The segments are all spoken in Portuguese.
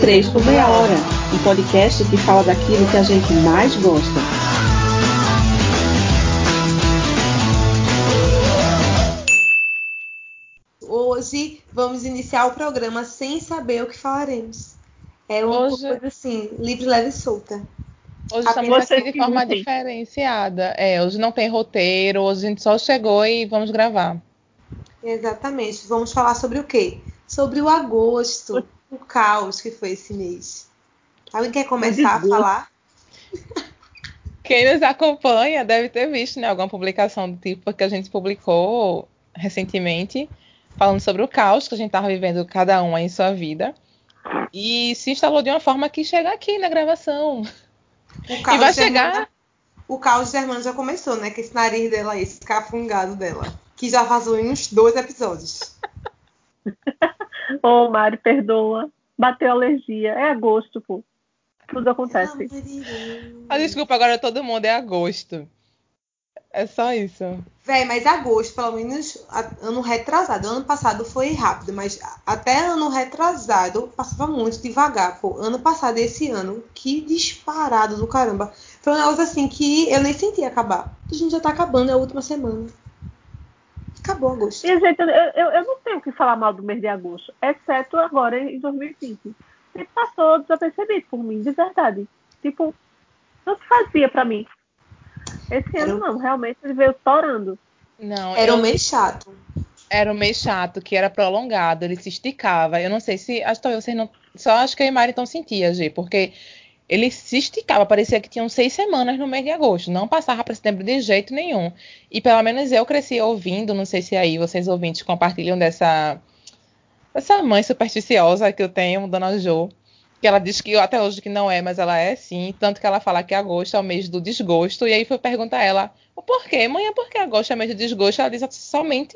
3 por Meia Hora, um podcast que fala daquilo que a gente mais gosta. Hoje vamos iniciar o programa sem saber o que falaremos. É uma Hoje- coisa assim, livre, leve e solta. Hoje A estamos aqui de forma tem. diferenciada. É, hoje não tem roteiro, hoje a gente só chegou e vamos gravar. Exatamente. Vamos falar sobre o quê? Sobre o agosto, o caos que foi esse mês. Alguém quer começar a falar? Quem nos acompanha deve ter visto, né, alguma publicação do tipo que a gente publicou recentemente, falando sobre o caos que a gente estava vivendo cada um aí em sua vida. E se instalou de uma forma que chega aqui na gravação. O caos vai dos chegar- O caos dos hermanos já começou, né? Que esse nariz dela aí, esse cafungado dela. Que já vazou em uns dois episódios. Ô, Mari, perdoa. Bateu alergia. É agosto, pô. Tudo acontece. Ah, desculpa, agora todo mundo é agosto. É só isso. Véi, mas agosto, pelo menos ano retrasado. Ano passado foi rápido, mas até ano retrasado passava muito devagar, pô. Ano passado e esse ano, que disparado do caramba. Foi um negócio assim que eu nem senti acabar. A gente já tá acabando, é a última semana. Acabou agosto. E, gente, eu, eu, eu não tenho o que falar mal do mês de agosto, exceto agora em 2020. Ele passou desapercebido por mim, de verdade. Tipo, não se fazia pra mim. Esse Era ano não, realmente ele veio torando. Não, Era eu- um mês chato. era um mês chato, que era prolongado, ele se esticava. Eu não sei se. Acho que vocês não. Só acho que eu e Mari então sentia, G, porque ele se esticava, parecia que tinham seis semanas no mês de agosto. Não passava para setembro de jeito nenhum. E pelo menos eu cresci ouvindo, não sei se aí vocês ouvintes compartilham dessa. Essa mãe supersticiosa que eu tenho, Dona Jo. Que ela diz que até hoje que não é, mas ela é sim. Tanto que ela fala que agosto é o mês do desgosto. E aí foi perguntar a ela o porquê. Mãe, é porque agosto é mês do desgosto? Ela diz somente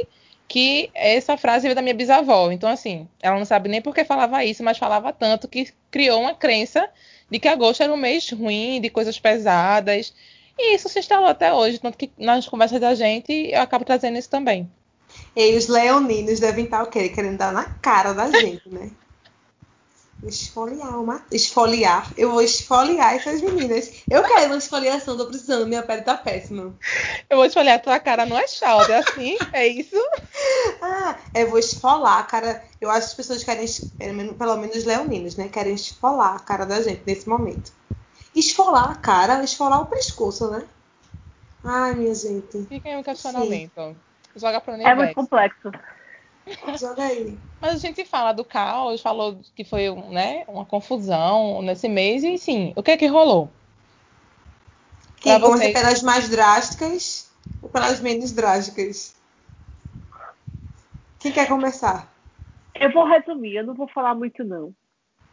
que essa frase veio da minha bisavó. Então, assim, ela não sabe nem por que falava isso, mas falava tanto que criou uma crença de que agosto era um mês ruim, de coisas pesadas. E isso se instalou até hoje. Tanto que nas conversas da gente eu acabo trazendo isso também. E os leoninos devem estar o quê? Querendo dar na cara da gente, né? Esfoliar, uma... esfoliar. Eu vou esfoliar essas meninas. Eu quero uma esfoliação, tô precisando, minha pele tá péssima. Eu vou te olhar a tua cara no asfalto, é assim? É isso? Ah, eu vou esfolar a cara. Eu acho que as pessoas querem, pelo menos- os leoninos, né? Querem esfolar a cara da gente nesse momento. Esfolar a cara, esfolar o pescoço, né? Ai, minha gente. Fica aí um questionamento. Joga pro É muito complexo. Joga aí. Mas a gente fala do caos, falou que foi né, uma confusão nesse mês, e sim, o que é que rolou? Quem vocês. pelas mais drásticas ou pelas menos drásticas? Quem quer começar? Eu vou resumir, eu não vou falar muito não.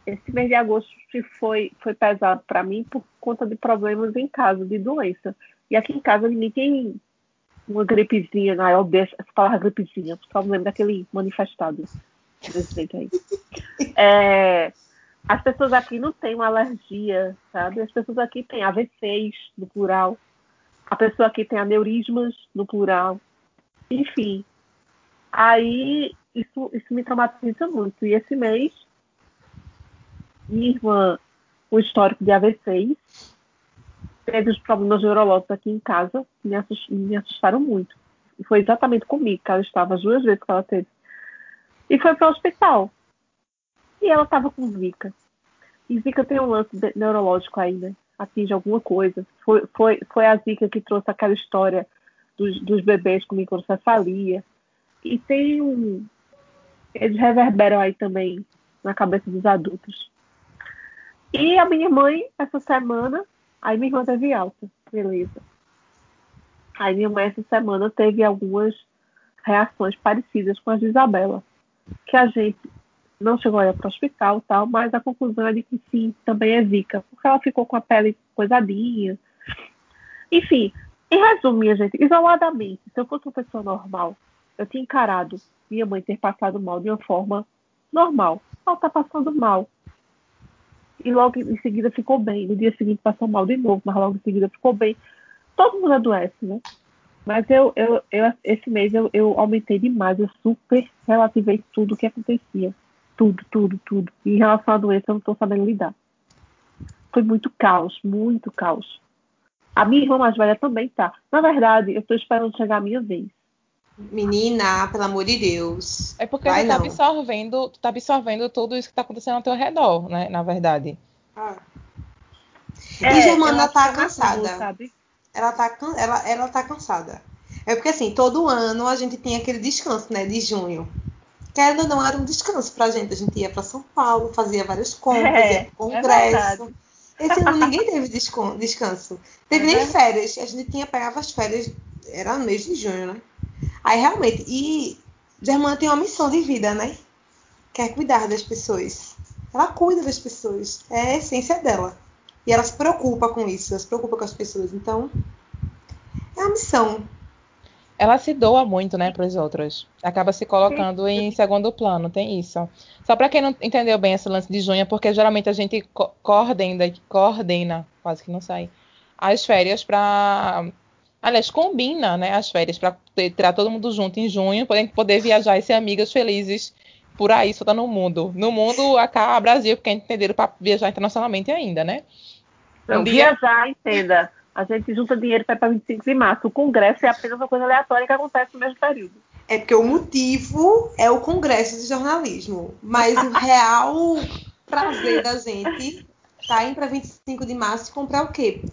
Esse mês de agosto foi, foi pesado para mim por conta de problemas em casa, de doença. E aqui em casa ninguém uma gripezinha, ah, eu deixo essa palavra gripezinha, só me lembro daquele manifestado desse aí. É, as pessoas aqui não têm uma alergia, sabe? As pessoas aqui têm AVCs no plural. A pessoa aqui tem aneurismas no plural. Enfim. Aí isso, isso me traumatiza muito. E esse mês, minha irmã, o histórico de AVCs, teve os problemas neurológicos aqui em casa, me, assus- me assustaram muito. E foi exatamente comigo que ela estava as duas vezes que ela teve. E foi para o hospital. E ela estava com Zika. E Zika tem um lance neurológico né? Atinge alguma coisa. Foi, foi, foi a Zika que trouxe aquela história dos, dos bebês com microcefalia. E tem um. Eles reverberam aí também na cabeça dos adultos. E a minha mãe, essa semana, aí minha irmã teve alta, beleza. Aí minha mãe, essa semana, teve algumas reações parecidas com as de Isabela. Que a gente não chegou a ir para o hospital tal, mas a conclusão é de que sim, também é Zika, porque ela ficou com a pele coisadinha. Enfim, em resumo, minha gente, isoladamente, se eu fosse uma pessoa normal, eu tinha encarado minha mãe ter passado mal de uma forma normal. Ela tá passando mal. E logo em seguida ficou bem. No dia seguinte passou mal de novo, mas logo em seguida ficou bem. Todo mundo adoece, né? Mas eu, eu, eu esse mês eu, eu aumentei demais, eu super relativei tudo o que acontecia. tudo, tudo, tudo. E em relação à doença, eu não estou sabendo lidar. Foi muito caos, muito caos. A minha irmã mais velha também tá. Na verdade, eu estou esperando chegar a minha vez. Menina, pelo amor de Deus. É porque Vai tu tá não. absorvendo, tu tá absorvendo tudo isso que tá acontecendo ao teu redor, né? Na verdade. Ah. É, e Germana tá que é cansada. ela tá, ela, ela tá cansada. É porque assim, todo ano a gente tem aquele descanso, né, de junho. Querendo ou não, era um descanso pra gente. A gente ia pra São Paulo, fazia várias compras, É, ia pro é congresso. verdade. Esse ano ninguém teve descanso. Teve É nem férias. A gente tinha pegava as férias, era no mês de junho, né? Aí realmente, e Germana tem uma missão de vida, né? Quer cuidar das pessoas. Ela cuida das pessoas. É a essência dela. E ela se preocupa com isso, ela se preocupa com as pessoas. Então, é uma missão. Ela se doa muito, né, pros outros. Acaba se colocando em segundo plano, tem isso. Só pra quem não entendeu bem esse lance de junho, é porque geralmente a gente co- coordena, coordena, quase que não sai, as férias pra. Aliás, combina, né, as férias ter- tirar todo mundo junto em junho, gente poder viajar e ser amigas felizes por aí, soltar no mundo. No mundo, acá, Brasil, porque entenderam pra viajar internacionalmente ainda, né? Não, Um dia- viajar, entenda. A gente junta dinheiro para ir para 25 de março. O congresso é apenas uma coisa aleatória que acontece no mesmo período. É porque o motivo é o congresso de jornalismo. Mas o real prazer da gente tá indo para 25 de março e comprar o quê?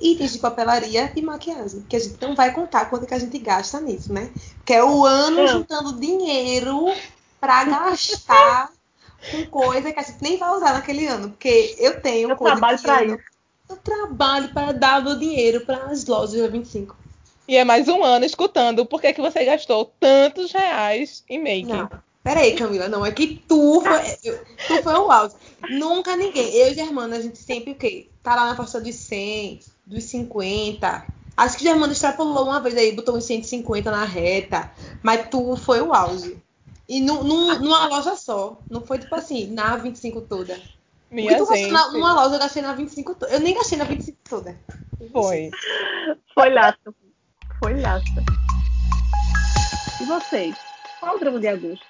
Itens de papelaria e maquiagem. Que a gente não vai contar quanto que a gente gasta nisso, né? Que é o ano Não. juntando dinheiro para gastar com coisa que a gente nem vai usar naquele ano. Porque eu tenho Eu coisa trabalho não- isso. Eu trabalho para dar meu dinheiro para as lojas da 25. E é mais um ano escutando por que, que você gastou tantos reais em make. Não. Peraí, Camila, não, é que tu foi, tu foi o auge. Nunca ninguém. Eu e Germana, a gente sempre o quê? Tá lá na faixa dos 100, dos 50. Acho que Germana extrapolou uma vez aí, botou uns 150 na reta. Mas tu foi o auge. E nu, num- numa loja só. Não foi tipo assim, na 25 toda. Minha tu gente. na, numa loja, eu gastei na 25 toda. Eu nem gastei na 25 toda. Foi. Foi laça. Foi laça. E vocês? Qual o drama de agosto?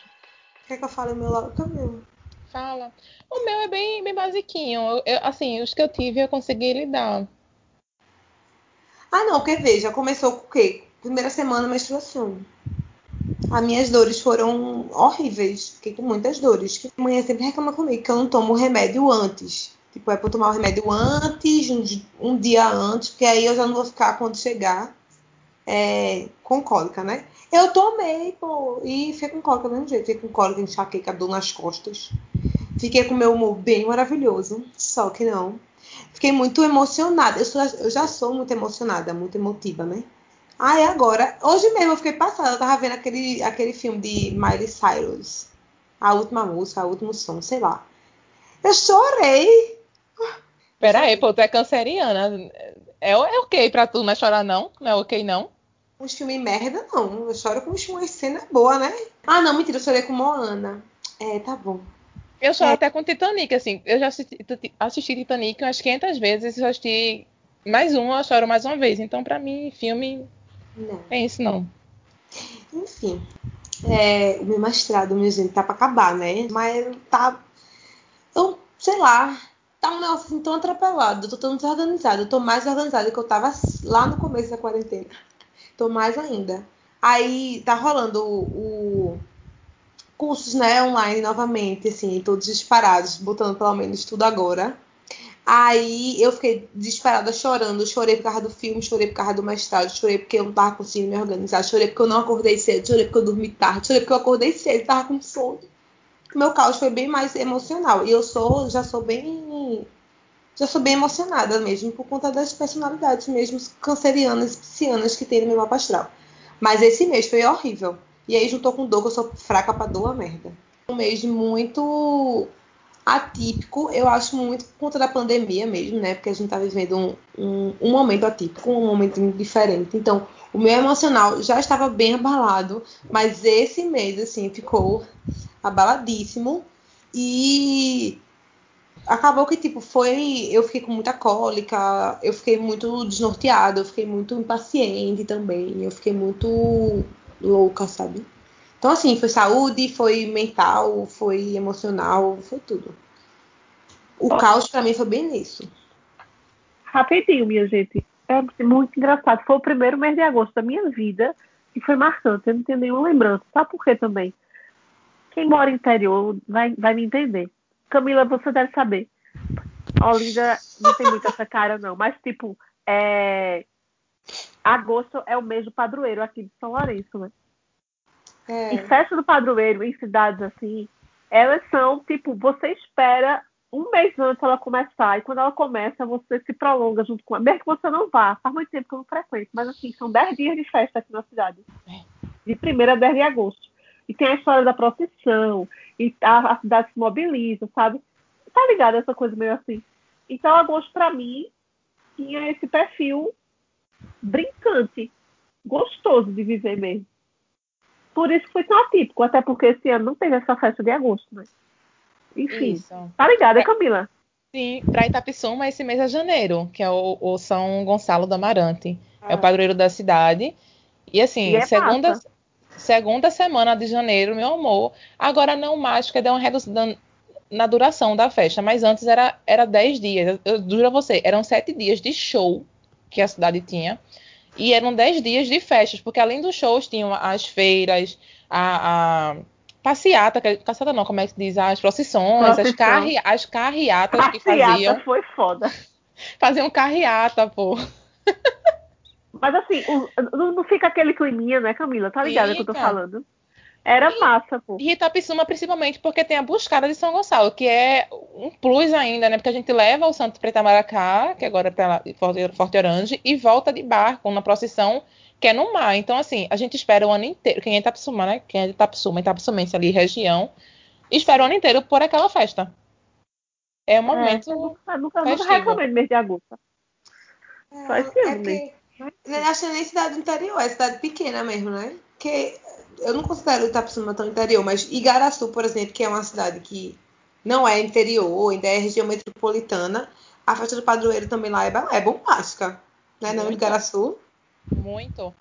Quer que eu fale o meu lado? Camila. Fala. O meu é bem, bem basiquinho. Eu- eu- assim, os que eu tive eu consegui lidar. Ah, não, porque veja, começou com o quê? Primeira semana, menstruação. As minhas dores foram horríveis. Fiquei com muitas dores. Que mãe sempre reclama comigo que eu não tomo remédio antes. Tipo, é pra tomar o remédio antes, um, um dia antes, porque aí eu já não vou ficar quando chegar é, com cólica, né? Eu tomei, pô, e fiquei com cólica do mesmo jeito. Fiquei com cólica, enxaqueca, dor nas costas. Fiquei com meu humor bem maravilhoso, só que não. Fiquei muito emocionada. Eu, sou- eu já sou muito emocionada, muito emotiva, né? Ah, e agora? Hoje mesmo eu fiquei passada, eu tava vendo aquele, aquele filme de Miley Cyrus. A última música, o último som, sei lá. Eu chorei. Pera aí, pô, tu é canceriana. É, é ok pra tu, não é chorar não? Não é ok não? Uns filmes merda, não. Eu choro com umas cenas boas, né? Ah, não, mentira, eu chorei com Moana. É, tá bom. Eu choro É. até com Titanic, assim. Eu já assisti, assisti Titanic umas 500 vezes e eu assisti mais um, eu choro mais uma vez. Então, pra mim, filme Não. é isso não. Enfim. É, o meu mestrado, minha gente, tá pra acabar, né? Mas tá. Eu, sei lá. Tá um negócio assim tão atropelado. Eu tô tão desorganizada. Eu tô mais organizada que eu tava lá no começo da quarentena. Tô mais ainda. Aí tá rolando o, o cursos, né, online novamente, assim, todos disparados, botando pelo menos tudo agora. Aí eu fiquei disparada chorando, chorei por causa do filme, chorei por causa do mestrado, chorei porque eu não tava conseguindo me organizar, chorei porque eu não acordei cedo, chorei porque eu dormi tarde, chorei porque eu acordei cedo tava com sono. Meu caos foi bem mais emocional. E eu sou, já sou bem. Já sou bem emocionada mesmo, por conta das personalidades mesmo cancerianas e piscianas que tem no meu mapa astral. Mas esse mês foi horrível. E aí juntou com dor, que eu sou fraca pra dor, merda. Um mês muito atípico, eu acho muito por conta da pandemia mesmo, né? Porque a gente tá vivendo um, um, um momento atípico, um momento diferente. Então, o meu emocional já estava bem abalado, mas esse mês, assim, ficou abaladíssimo. E acabou que, tipo, foi. Eu fiquei com muita cólica, eu fiquei muito desnorteada, eu fiquei muito impaciente também, eu fiquei muito louca, sabe? Então, assim, foi saúde, foi mental, foi emocional, foi tudo. O caos para mim foi bem nisso. Rapidinho, minha gente. É muito engraçado. Foi o primeiro mês de agosto da minha vida e foi marcante. Eu não tenho nenhuma lembrança. Sabe por quê também? Quem mora no interior vai, vai me entender. Camila, você deve saber. Olinda não tem muito essa cara, não. Mas, tipo, é... agosto é o mês do padroeiro aqui de São Lourenço, né? É. E festa do padroeiro em cidades assim, elas são, tipo, você espera um mês antes ela começar, e quando ela começa, você se prolonga junto com ela. Mesmo que você não vá, faz muito tempo que eu não frequento, mas assim, são 10 dias de festa aqui na cidade. De 1 a 10 de agosto. E tem a história da procissão, e a, a cidade se mobiliza, sabe? Tá ligado essa coisa meio assim. Então, agosto, para mim, tinha esse perfil brincante, gostoso de viver mesmo. Por isso foi tão atípico, até porque esse ano não teve essa festa de agosto, né? Enfim. Isso. Tá ligada, é, Camila? Sim, para Itapissuma esse mês é janeiro, que é o, o São Gonçalo do Amarante. É. é o padroeiro da cidade. E assim, e é segunda, segunda semana de janeiro, meu amor. Agora não mais, porque deu uma redução na duração da festa, mas antes era, era 10 dias. Eu, juro a você, eram 7 dias de show que a cidade tinha. E eram 10 dias de festas, porque além dos shows tinham as feiras, a, a passeata, caçada não, como é que se diz? As procissões, as, carri, as carreatas Passeata que faziam. foi foda. Faziam carreata, pô. Mas assim, não, não fica aquele climinha, né, Camila? Tá ligada que eu tô falando? Era e, massa, pô. E Itapissuma, principalmente, porque tem a Buscada de São Gonçalo, que é um plus ainda, né? Porque a gente leva o Santo Preta Maracá, que agora é pra Forte, Forte Orange, e volta de barco na procissão que é no mar. Então, assim, a gente espera o ano inteiro. Quem é Itapissuma, né? Quem é de Itapissuma, Itapisumense ali, região, espera o ano inteiro por aquela festa. É um é, momento. É, nunca, nunca, nunca reclamei mês de agosto. É, Só esse ano, é que, né? Acho que nem cidade interior, é cidade pequena mesmo, né? Porque eu não considero Itapissuma tão interior, mas Igaraçu, por exemplo, que é uma cidade que não é interior, ainda é região metropolitana, a festa do padroeiro também lá é, é bombástica, né? Não, Igaraçu. Muito.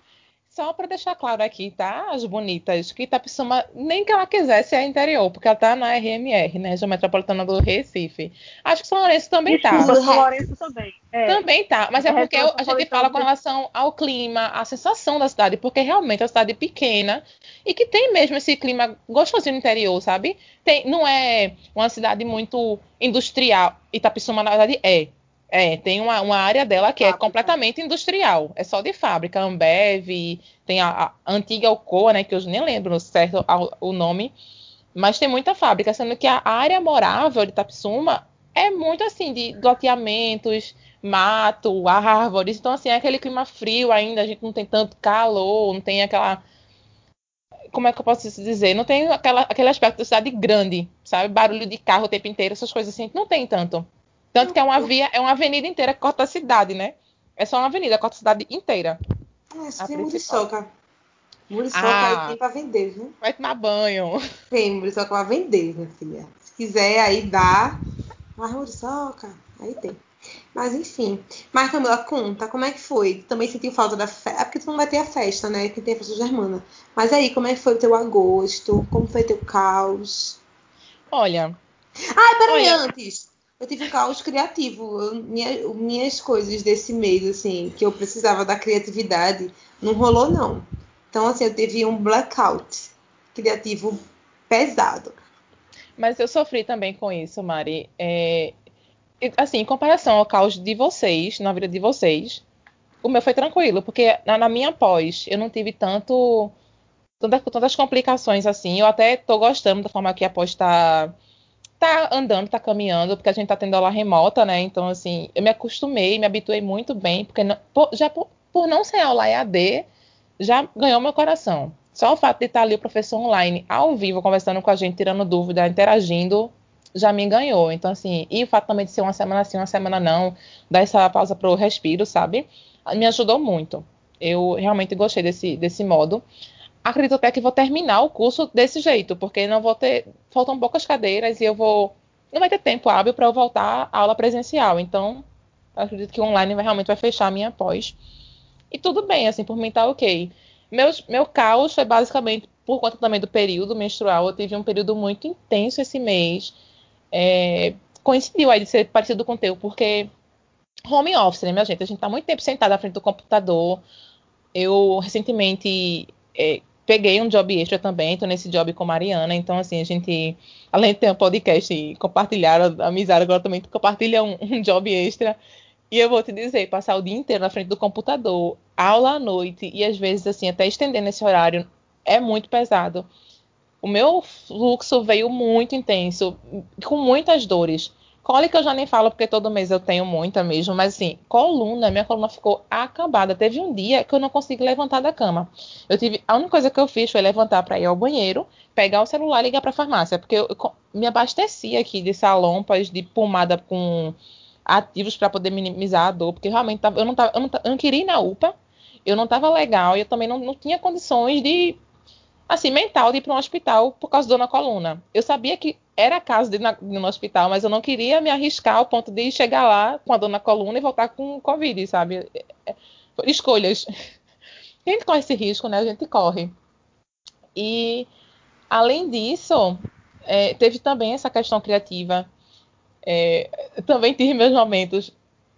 Só para deixar claro aqui, tá? As bonitas, que Itapissuma, nem que ela quisesse, é interior, porque ela tá na RMR, né? Região Metropolitana do Recife. Acho que São Lourenço também tá. São Lourenço também. É. Também tá, mas é, é porque a gente fala com relação ao clima, a sensação da cidade, porque realmente é uma cidade pequena e que tem mesmo esse clima gostosinho no interior, sabe? Tem, não é uma cidade muito industrial. Itapissuma, na verdade, é. É, tem uma, uma área dela que é fábrica. é completamente industrial, é só de fábrica, Ambev, tem a, a antiga Alcoa, né, que eu nem lembro certo o nome, mas tem muita fábrica, sendo que a área morável de Tapsuma é muito assim, de loteamentos, mato, árvores, então assim, é aquele clima frio ainda, a gente não tem tanto calor, não tem aquela como é que eu posso dizer? Não tem aquela, aquele aspecto da cidade grande, sabe? Barulho de carro o tempo inteiro, essas coisas assim, não tem tanto. Tanto que é uma via, é uma avenida inteira que corta a cidade, né? É só uma avenida, corta a cidade inteira. É, isso tem muriçoca. Muriçoca ah, aí tem pra vender, viu? Vai tomar banho. Tem muriçoca pra vender, minha filha. Se quiser, aí dá. Mas muriçoca, aí tem. Mas enfim. Mas Camila, conta, como é que foi? Também sentiu falta da festa? É porque tu não vai ter a festa, né? Que tem a festa germana. Mas aí, como é que foi o teu agosto? Como foi o teu caos? Olha. Ah, peraí, olha... antes eu tive um caos criativo. Eu, minha, minhas coisas desse mês, assim, que eu precisava da criatividade, não rolou, não. Então, assim, eu tive um blackout criativo pesado. Mas eu sofri também com isso, Mari. É, assim, em comparação ao caos de vocês, na vida de vocês, o meu foi tranquilo, porque na, na minha pós eu não tive tanto tantas, tantas complicações assim. Eu até tô gostando da forma que a pós está tá andando, tá caminhando, porque a gente tá tendo aula remota, né? Então, assim, eu me acostumei, me habituei muito bem, porque não, por, já por, por, não ser aula EAD, já ganhou meu coração. Só o fato de estar ali o professor online, ao vivo, conversando com a gente, tirando dúvida, interagindo, já me ganhou. Então, assim, e o fato também de ser uma semana sim, uma semana não, dar essa pausa pro respiro, sabe? Me ajudou muito. Eu realmente gostei desse, desse modo acredito até que vou terminar o curso desse jeito, porque não vou ter. Faltam poucas cadeiras e eu vou. Não vai ter tempo hábil para eu voltar à aula presencial. Então, acredito que o online vai, realmente vai fechar a minha pós. E tudo bem, assim, por mim tá ok. Meu, meu caos foi basicamente por conta também do período menstrual, eu tive um período muito intenso esse mês. É, coincidiu aí de ser parecido com o teu, porque home office, né, minha gente? A gente tá muito tempo sentado à frente do computador. Eu recentemente é, peguei um job extra também, tô nesse job com Mariana, então assim, a gente, além de ter um podcast e compartilhar a amizade, agora também compartilha um, um job extra. E eu vou te dizer, passar o dia inteiro na frente do computador, aula à noite, e às vezes, assim, até estendendo esse horário, é muito pesado. O meu fluxo veio muito intenso, com muitas dores. Cólica eu já nem falo porque todo mês eu tenho muita mesmo, mas assim, coluna, minha coluna ficou acabada. Teve um dia que eu não consegui levantar da cama. Eu tive, a única coisa que eu fiz foi levantar para ir ao banheiro, pegar o celular e ligar para a farmácia, porque eu, eu, me abasteci aqui de salompas, de pomada com ativos para poder minimizar a dor, porque realmente tava, eu, não tava, eu, não, eu não queria ir na UPA, eu não estava legal e eu também não, não tinha condições de assim, mental de ir para um hospital por causa da na coluna. Eu sabia que era caso de ir, no hospital, mas eu não queria me arriscar ao ponto de chegar lá com a dor na coluna e voltar com Covid, sabe? É, é, escolhas. A gente corre esse risco, né? A gente corre. E, além disso, é, teve também essa questão criativa. É, também tive meus momentos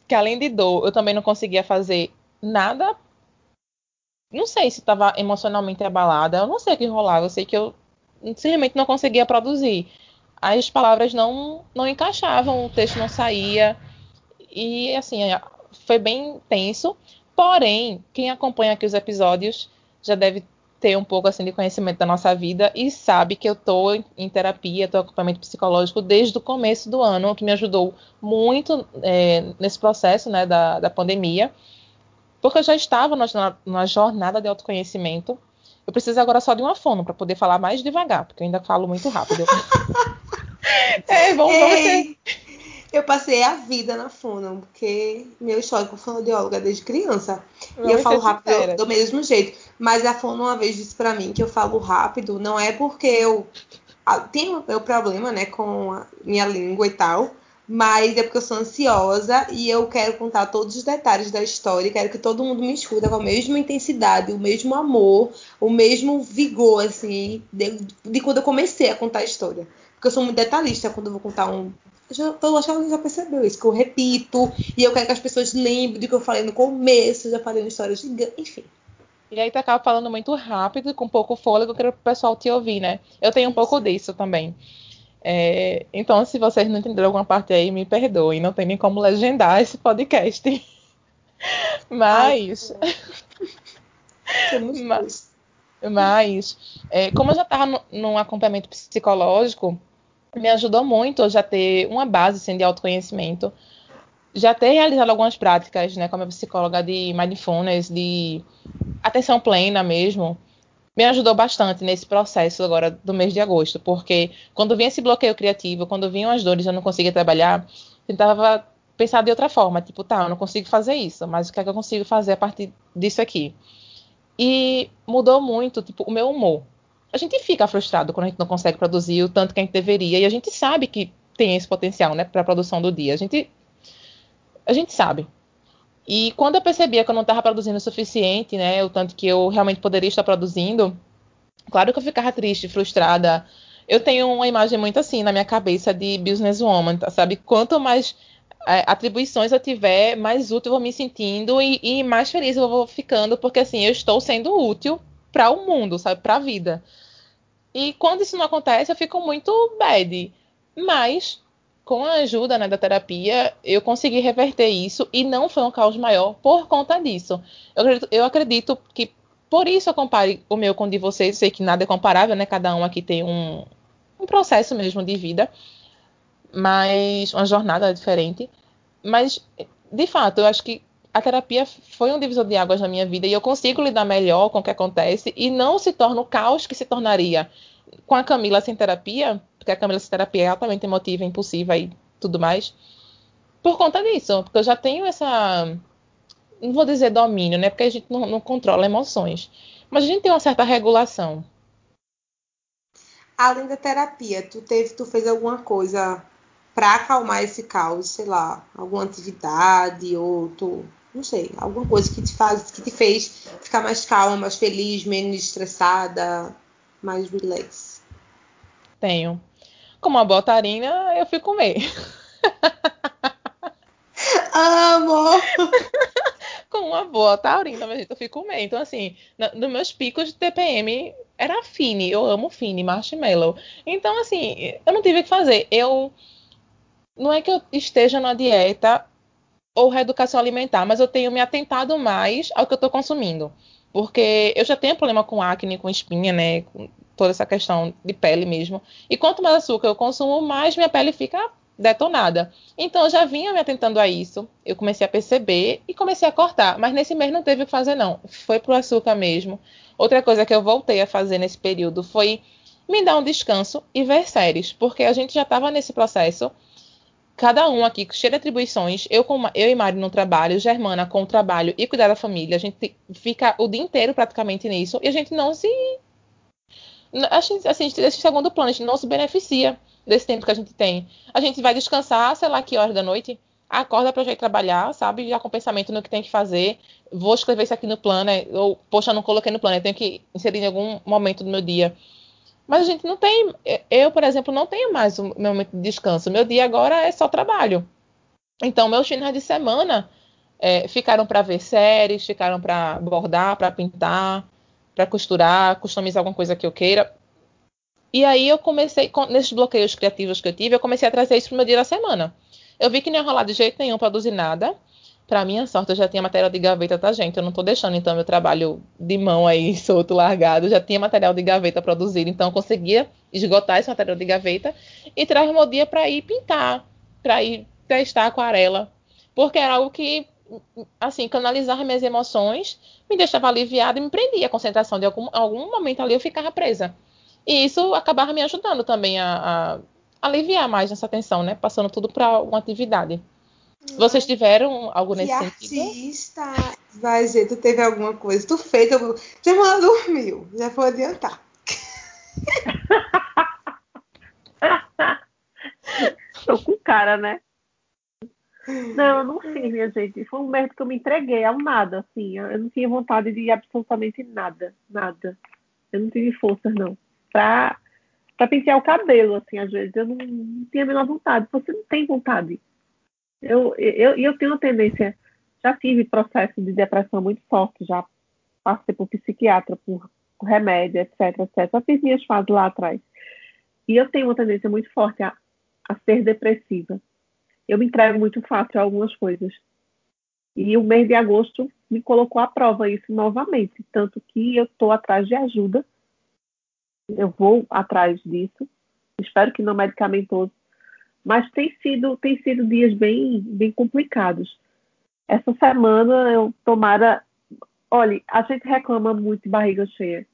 que, além de dor, eu também não conseguia fazer nada não sei se estava emocionalmente abalada, eu não sei o que rolava, eu sei que eu simplesmente não conseguia produzir. As palavras não, não encaixavam, o texto não saía. E assim, foi bem tenso. Porém, quem acompanha aqui os episódios já deve ter um pouco assim de conhecimento da nossa vida e sabe que eu estou em terapia, estou em acompanhamento psicológico desde o começo do ano, o que me ajudou muito é, nesse processo né, da, da pandemia porque eu já estava numa jornada de autoconhecimento. Eu preciso agora só de uma fono para poder falar mais devagar, porque eu ainda falo muito rápido. é, vamos, Ei, Eu passei a vida na fono, porque meu histórico fonoaudiólogo é desde criança. Vamos e eu falo rápido do mesmo jeito. Mas a fono uma vez disse para mim que eu falo rápido, não é porque eu tenho meu problema, né, com a minha língua e tal mas é porque eu sou ansiosa e eu quero contar todos os detalhes da história, quero que todo mundo me escuta com a mesma intensidade, o mesmo amor, o mesmo vigor, assim, de, de quando eu comecei a contar a história. Porque eu sou muito detalhista quando eu vou contar um. Eu, eu acho que ela já percebeu isso, que eu repito, e eu quero que as pessoas lembrem do que eu falei no começo, eu já falei uma história gigante, enfim. E aí tu acaba falando muito rápido, com pouco fôlego, para o pessoal te ouvir, né? Eu tenho um pouco disso também. É, então, se vocês não entenderam alguma parte aí, me perdoem. Não tem nem como legendar esse podcast. Mas. mas, mas é, como eu já estava num acompanhamento psicológico, me ajudou muito eu já ter uma base assim, de autoconhecimento. Já ter realizado algumas práticas né, com a psicóloga de mindfulness, de atenção plena mesmo me ajudou bastante nesse processo agora do mês de agosto, porque quando vinha esse bloqueio criativo, quando vinham as dores eu não conseguia trabalhar, tentava pensar de outra forma, tipo, tá, eu não consigo fazer isso, mas o que é que eu consigo fazer a partir disso aqui? E mudou muito, tipo, o meu humor. A gente fica frustrado quando a gente não consegue produzir o tanto que a gente deveria, e a gente sabe que tem esse potencial, né, para a produção do dia. A gente a gente sabe. E quando eu percebia que eu não estava produzindo o suficiente, né, o tanto que eu realmente poderia estar produzindo, claro que eu ficava triste, frustrada. Eu tenho uma imagem muito assim na minha cabeça de businesswoman, tá, sabe? Quanto mais é, atribuições eu tiver, mais útil eu vou me sentindo e, e, mais feliz eu vou ficando, porque assim, eu estou sendo útil para o mundo, sabe? Para a vida. E quando isso não acontece, eu fico muito bad. Mas com a ajuda né, da terapia, eu consegui reverter isso e não foi um caos maior por conta disso. Eu acredito, eu acredito que por isso eu compare o meu com o de vocês. Sei que nada é comparável, né? Cada um aqui tem um, um processo mesmo de vida, mas uma jornada diferente. Mas, de fato, eu acho que a terapia foi um divisor de águas na minha vida e eu consigo lidar melhor com o que acontece e não se torna o caos que se tornaria com a Camila sem terapia, porque a Camila terapia é altamente emotiva, impulsiva e tudo mais. Por conta disso, porque eu já tenho essa. Não vou dizer domínio, né? Porque a gente não, não controla emoções. Mas a gente tem uma certa regulação. Além da terapia, tu teve, tu fez alguma coisa para acalmar esse caos, sei lá, alguma atividade ou tu, não sei, alguma coisa que te faz, que te fez ficar mais calma, mais feliz, menos estressada, mais relax? Tenho. Como uma botarina, eu fui comer. Amo! Com uma boa taurina, mas eu fui comer. Então, assim, na, nos meus picos de TPM era fine. Eu amo fine, marshmallow. Então, assim, eu não tive o que fazer. Eu. Não é que eu esteja na dieta ou reeducação alimentar, mas eu tenho me atentado mais ao que eu estou consumindo. Porque eu já tenho problema com acne, com espinha, né? Com toda essa questão de pele mesmo. E quanto mais açúcar eu consumo, mais minha pele fica detonada. Então eu já vinha me atentando a isso. Eu comecei a perceber e comecei a cortar. Mas nesse mês não teve o que fazer, não. Foi pro açúcar mesmo. Outra coisa que eu voltei a fazer nesse período foi me dar um descanso e ver séries. Porque a gente já estava nesse processo. Cada um aqui cheio de atribuições. Eu, com, eu e Mário no trabalho, Germana com o trabalho e cuidar da família. A gente fica o dia inteiro praticamente nisso. E a gente não se. Assim, esse segundo plano, a gente não se beneficia desse tempo que a gente tem. A gente vai descansar, sei lá que horas da noite, acorda para ir trabalhar, sabe? Já com pensamento no que tem que fazer. Vou escrever isso aqui no plano, ou, poxa, não coloquei no plano, tenho que inserir em algum momento do meu dia. Mas a gente não tem, eu, por exemplo, não tenho mais o meu momento de descanso. Meu dia agora é só trabalho. Então, meus finais de semana é, ficaram para ver séries, ficaram para bordar, para pintar, para costurar, customizar alguma coisa que eu queira. E aí eu comecei, nesses bloqueios criativos que eu tive, eu comecei a trazer isso pro meu dia da semana. Eu vi que não ia rolar de jeito nenhum produzir nada. Para minha sorte, eu já tinha material de gaveta, tá, gente? Eu não tô deixando, então, meu trabalho de mão aí, solto, largado. já tinha material de gaveta produzido, então eu conseguia esgotar esse material de gaveta e trazer meu dia para ir pintar, para ir testar aquarela. Porque era algo que, assim, canalizar minhas emoções me deixava aliviada e me prendia a concentração. De algum, algum momento ali eu ficava presa. E isso acabava me ajudando também a, a aliviar mais essa tensão, né? Passando tudo para uma atividade. Vocês tiveram algo que nesse artista, sentido? Vai dizer, tu teve alguma coisa? Tu fez alguma Já mal dormiu, já foi adiantar. Tô com cara, né? Não, eu não fiz, minha gente. Foi um momento que eu me entreguei ao nada, assim. Eu não tinha vontade de absolutamente nada, nada. Eu não tive forças, não pra, pra pentear o cabelo, assim, às vezes. Eu não, não tinha a menor vontade. Você não tem vontade. Eu, eu, eu tenho uma tendência, já tive processo de depressão muito forte, já passei por psiquiatra, por, remédio, etc, etc. Já fiz minhas fases lá atrás. E eu tenho uma tendência muito forte a, a ser depressiva. Eu me entrego muito fácil a algumas coisas. E o mês de agosto me colocou à prova isso novamente. Tanto que eu estou atrás de ajuda eu vou atrás disso. Espero que não medicamentoso. Mas tem sido, tem sido dias bem, bem complicados. Essa semana eu tomara. Olha, a gente reclama muito de barriga cheia.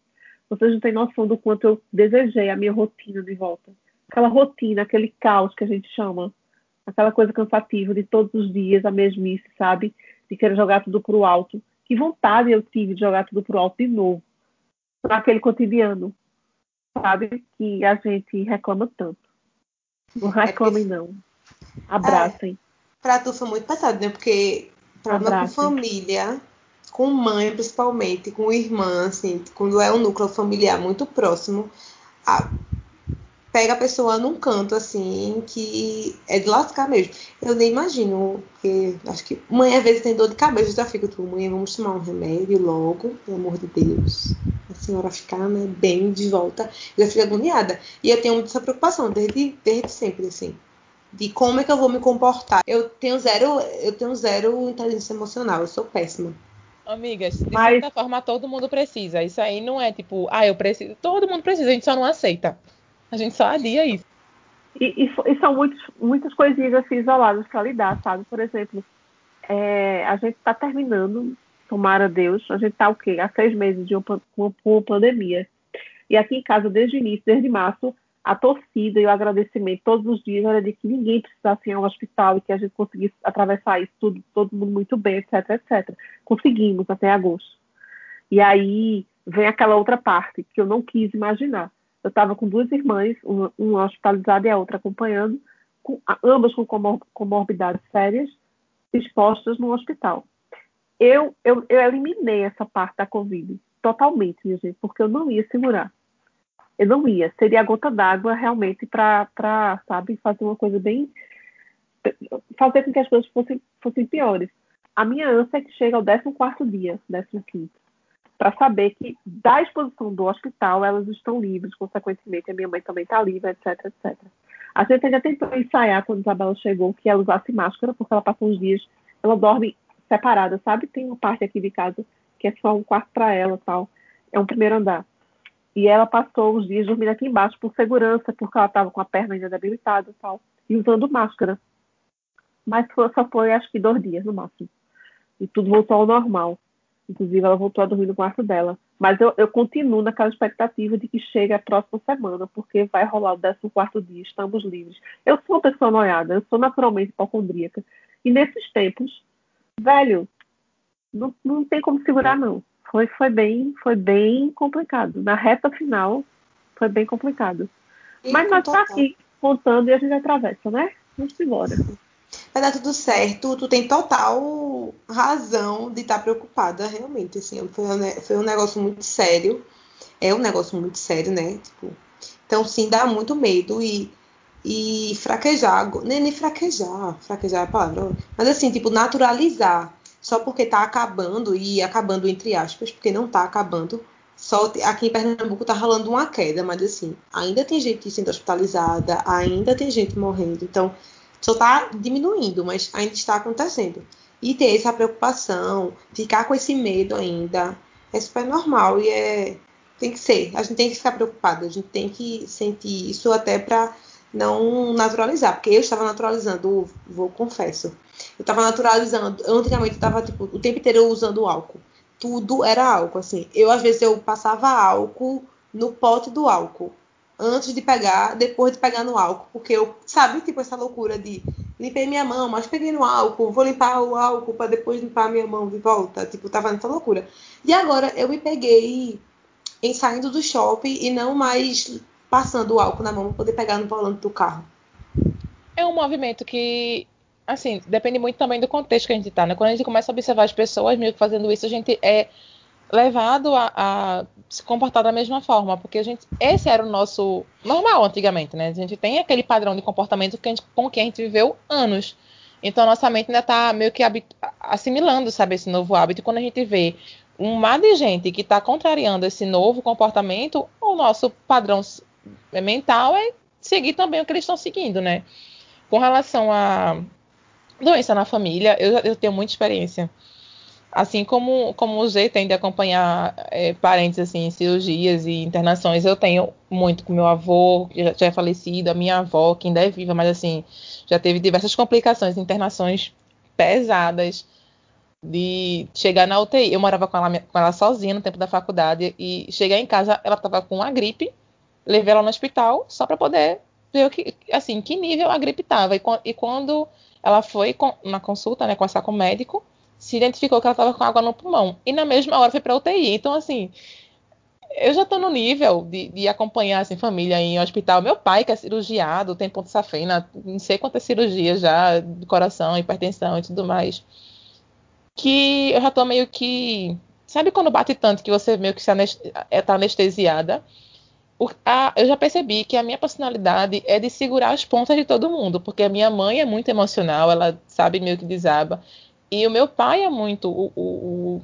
Vocês não têm noção do quanto eu desejei a minha rotina de volta. Aquela rotina, aquele caos que a gente chama. Aquela coisa cansativa de todos os dias, a mesmice, sabe? De querer jogar tudo pro alto. Que vontade eu tive de jogar tudo pro alto de novo. Naquele cotidiano sabe que a gente reclama tanto. Não é reclamem, não. Abracem. É, pra tu foi muito pesado, né? Porque problema com família, com mãe principalmente, com irmã, assim, quando é um núcleo familiar muito próximo, a, pega a pessoa num canto, assim, que é de lascar mesmo. Eu nem imagino, porque acho que mãe às vezes tem dor de cabeça, eu já fico, tipo, mãe, vamos tomar um remédio logo, pelo amor de Deus senhora ficar né, bem de volta, eu já fico agoniada. E eu tenho muita essa preocupação desde, desde sempre, assim. De como é que eu vou me comportar. Eu tenho zero, eu tenho zero inteligência emocional, eu sou péssima. Amigas, de Mas... certa forma todo mundo precisa. Isso aí não é tipo, ah, eu preciso. Todo mundo precisa, a gente só não aceita. A gente só adia isso. E, e, e são muitos, muitas coisinhas assim isoladas para lidar, sabe? Por exemplo, é, a gente está terminando tomara Deus, a gente está o quê? Há seis meses de uma, uma, uma pandemia. E aqui em casa, desde o início, desde março, a torcida e o agradecimento todos os dias era de que ninguém precisasse ir ao hospital e que a gente conseguisse atravessar isso tudo, todo mundo muito bem, etc, etc. Conseguimos até agosto. E aí vem aquela outra parte que eu não quis imaginar. Eu estava com duas irmãs, uma, uma, hospitalizada e a outra acompanhando, com, ambas com comor comorbidades sérias, expostas no hospital eu, eu, eu eliminei essa parte da Covid totalmente, minha gente, porque eu não ia segurar. eu não ia. Seria a gota d'água realmente para, sabe, fazer uma coisa bem. fazer com que as coisas fossem, fossem piores. A minha ânsia é que chega ao 14 dia, 15 para saber que da exposição do hospital elas estão livres, consequentemente a minha mãe também está livre, etc, etc. A gente ainda tentou ensaiar quando Isabela chegou que ela usasse máscara, porque ela passou uns dias, ela dorme separada, sabe? Tem uma parte aqui de casa que é só um quarto para ela, tal. É um primeiro andar. E ela passou os dias dormindo aqui embaixo por segurança, porque ela estava com a perna ainda debilitada tal, e usando máscara. Mas só foi, acho que, dois dias no máximo. E tudo voltou ao normal. Inclusive, ela voltou a dormir no quarto dela. Mas eu, eu continuo naquela expectativa de que chegue a próxima semana, porque vai rolar o 14 dia, estamos livres. Eu sou uma pessoa noiada, eu sou naturalmente hipocondríaca. E nesses tempos, velho, não, não tem como segurar, não. Foi, foi, bem, foi bem complicado. Na reta final, foi bem complicado. E Mas nós tá aqui contando e a gente atravessa, né? Vamos embora. Vai dar tudo certo. Tu tem total razão de estar preocupada, realmente. Assim, foi, um, foi um negócio muito sério. É um negócio muito sério, né? Tipo, então, sim, dá muito medo e, e fraquejar. Nem, nem fraquejar, fraquejar é a palavra. Mas, assim, tipo, naturalizar só porque está acabando, e acabando entre aspas, porque não está acabando. Só aqui em Pernambuco está rolando uma queda, mas assim, ainda tem gente sendo hospitalizada, ainda tem gente morrendo. Então, só está diminuindo, mas ainda está acontecendo. E ter essa preocupação, ficar com esse medo ainda, é super normal e é tem que ser. A gente tem que ficar preocupado, a gente tem que sentir isso até para não naturalizar, porque eu estava naturalizando, vou confesso. Eu estava naturalizando. Eu, antigamente estava tipo o tempo inteiro usando álcool. Tudo era álcool, assim. Eu às vezes eu passava álcool no pote do álcool antes de pegar, depois de pegar no álcool, porque eu sabe tipo essa loucura de limpei minha mão, mas peguei no álcool, vou limpar o álcool para depois limpar minha mão de volta, tipo tava nessa loucura. E agora eu me peguei em saindo do shopping e não mais passando o álcool na mão para poder pegar no volante do carro. É um movimento que, assim, depende muito também do contexto que a gente está, né? Quando a gente começa a observar as pessoas meio que fazendo isso, a gente é levado a, a, se comportar da mesma forma, porque a gente, esse era o nosso normal antigamente, né? A gente tem aquele padrão de comportamento que gente, com que a gente viveu anos. Então, nossa mente ainda está meio que assimilando, sabe, esse novo hábito. Quando a gente vê um mar de gente que está contrariando esse novo comportamento, o nosso padrão mental é seguir também o que eles estão seguindo, né? Com relação a doença na família, eu, eu tenho muita experiência. Assim como, como o G tem de acompanhar é, parentes assim, em cirurgias e internações, eu tenho muito com meu avô, que já, já é falecido, a minha avó, que ainda é viva, mas assim, já teve diversas complicações, internações pesadas de chegar na UTI. Eu morava com ela, com ela sozinha no tempo da faculdade e chegar em casa, ela estava com uma gripe levei ela no hospital só para poder ver o que, assim, que nível a gripe estava. E, e, quando ela foi com, na consulta, né, conversar com o médico, se identificou que ela estava com água no pulmão. E na mesma hora foi para UTI. Então, assim, eu já estou no nível de, de, acompanhar assim, família em hospital. Meu pai, que é cirurgiado, tem ponto safena, não sei quantas cirurgias já de coração, hipertensão e tudo mais. Que eu já estou meio que. Sabe quando bate tanto que você meio que está anestesiada? A, eu já percebi que a minha personalidade é de segurar as pontas de todo mundo, porque a minha mãe é muito emocional, ela sabe meio que desaba. E o meu pai é muito o, o,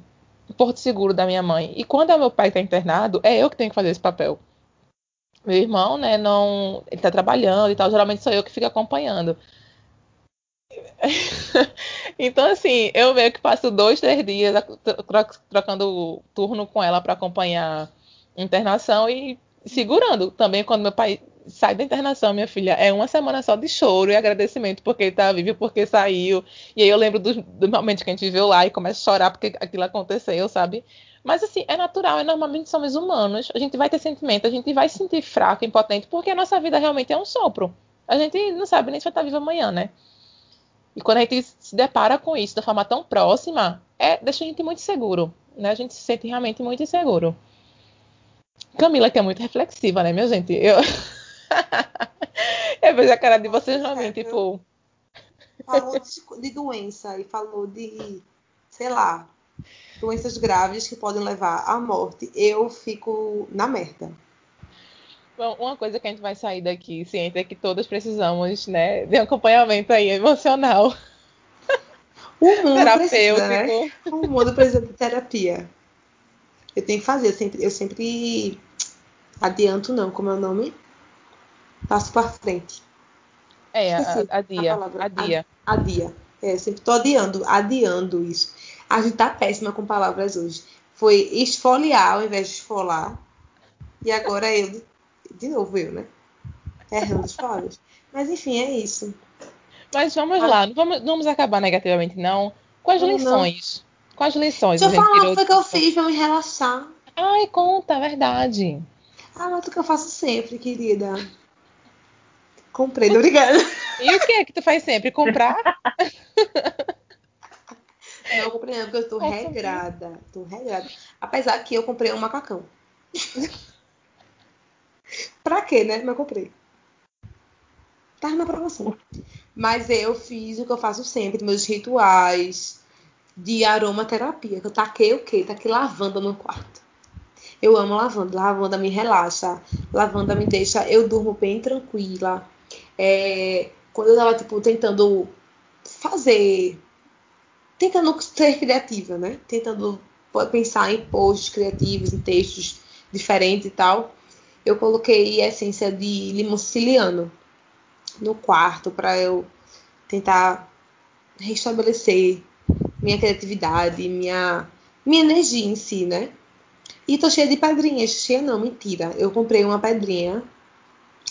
o porto seguro da minha mãe. E quando o meu pai está internado, é eu que tenho que fazer esse papel. Meu irmão, né, não. Ele tá trabalhando e tal, geralmente sou eu que fico acompanhando. então, assim, eu meio que passo dois, três dias trocando turno com ela para acompanhar internação e segurando também quando meu pai sai da internação, minha filha, é uma semana só de choro e agradecimento porque ele tá vivo, porque saiu. E aí eu lembro dos do momentos que a gente viveu lá e começa a chorar porque aquilo aconteceu, sabe? Mas assim, é natural, é normalmente somos humanos. A gente vai ter sentimento, a gente vai se sentir fraco, impotente, porque a nossa vida realmente é um sopro. A gente não sabe nem se vai estar vivo amanhã, né? E quando a gente se depara com isso de forma tão próxima, é, deixa a gente muito seguro, né? A gente se sente realmente muito inseguro. Camila, que é muito reflexiva, né, minha gente? Eu, eu vejo a cara de vocês realmente, tipo. Falou de, de doença e falou de, sei lá, doenças graves que podem levar à morte. Eu fico na merda. Bom, uma coisa que a gente vai sair daqui ciente é que todos precisamos, né, de acompanhamento aí emocional. O mundo terapêutico. precisa, né? O mundo precisa de terapia. Eu tenho que fazer, eu sempre, eu sempre adianto não, como é o nome? Passo para frente. É, a, Esqueci a dia, palavra. a dia. Adia. É, eu sempre tô adiando, adiando isso. A gente tá péssima com palavras hoje. Foi esfoliar ao invés de esfolar. E agora eu, de, novo eu, né? Errando as palavras. Mas enfim, é isso. Mas vamos Ah. lá, não vamos, não vamos acabar negativamente, não. Quais lições? Quais lições Deixa eu falar o que eu fiz pra me relaxar. Ai, conta, é verdade. Ah, mas o que eu faço sempre, querida. Comprei, obrigada. E o que é que tu faz sempre? Comprar? Não, eu comprei não, porque eu tô regrada. Tô regrada. Apesar que eu comprei um macacão. pra quê, né? Mas eu comprei. Tava na promoção. Mas eu fiz o que eu faço sempre, meus rituais de aromaterapia. Que eu taquei o quê? Taquei lavanda no quarto. Eu amo lavanda. Lavanda me relaxa. Lavanda me deixa. Eu durmo bem tranquila. É, quando eu tava, tipo, tentando fazer tentando ser criativa, né? Tentando pensar em posts criativos, em textos diferentes e tal. Eu coloquei essência de limão siciliano no quarto para eu tentar restabelecer minha criatividade, minha minha energia em si, né? E tô cheia de pedrinhas, cheia não, mentira. Eu comprei uma pedrinha,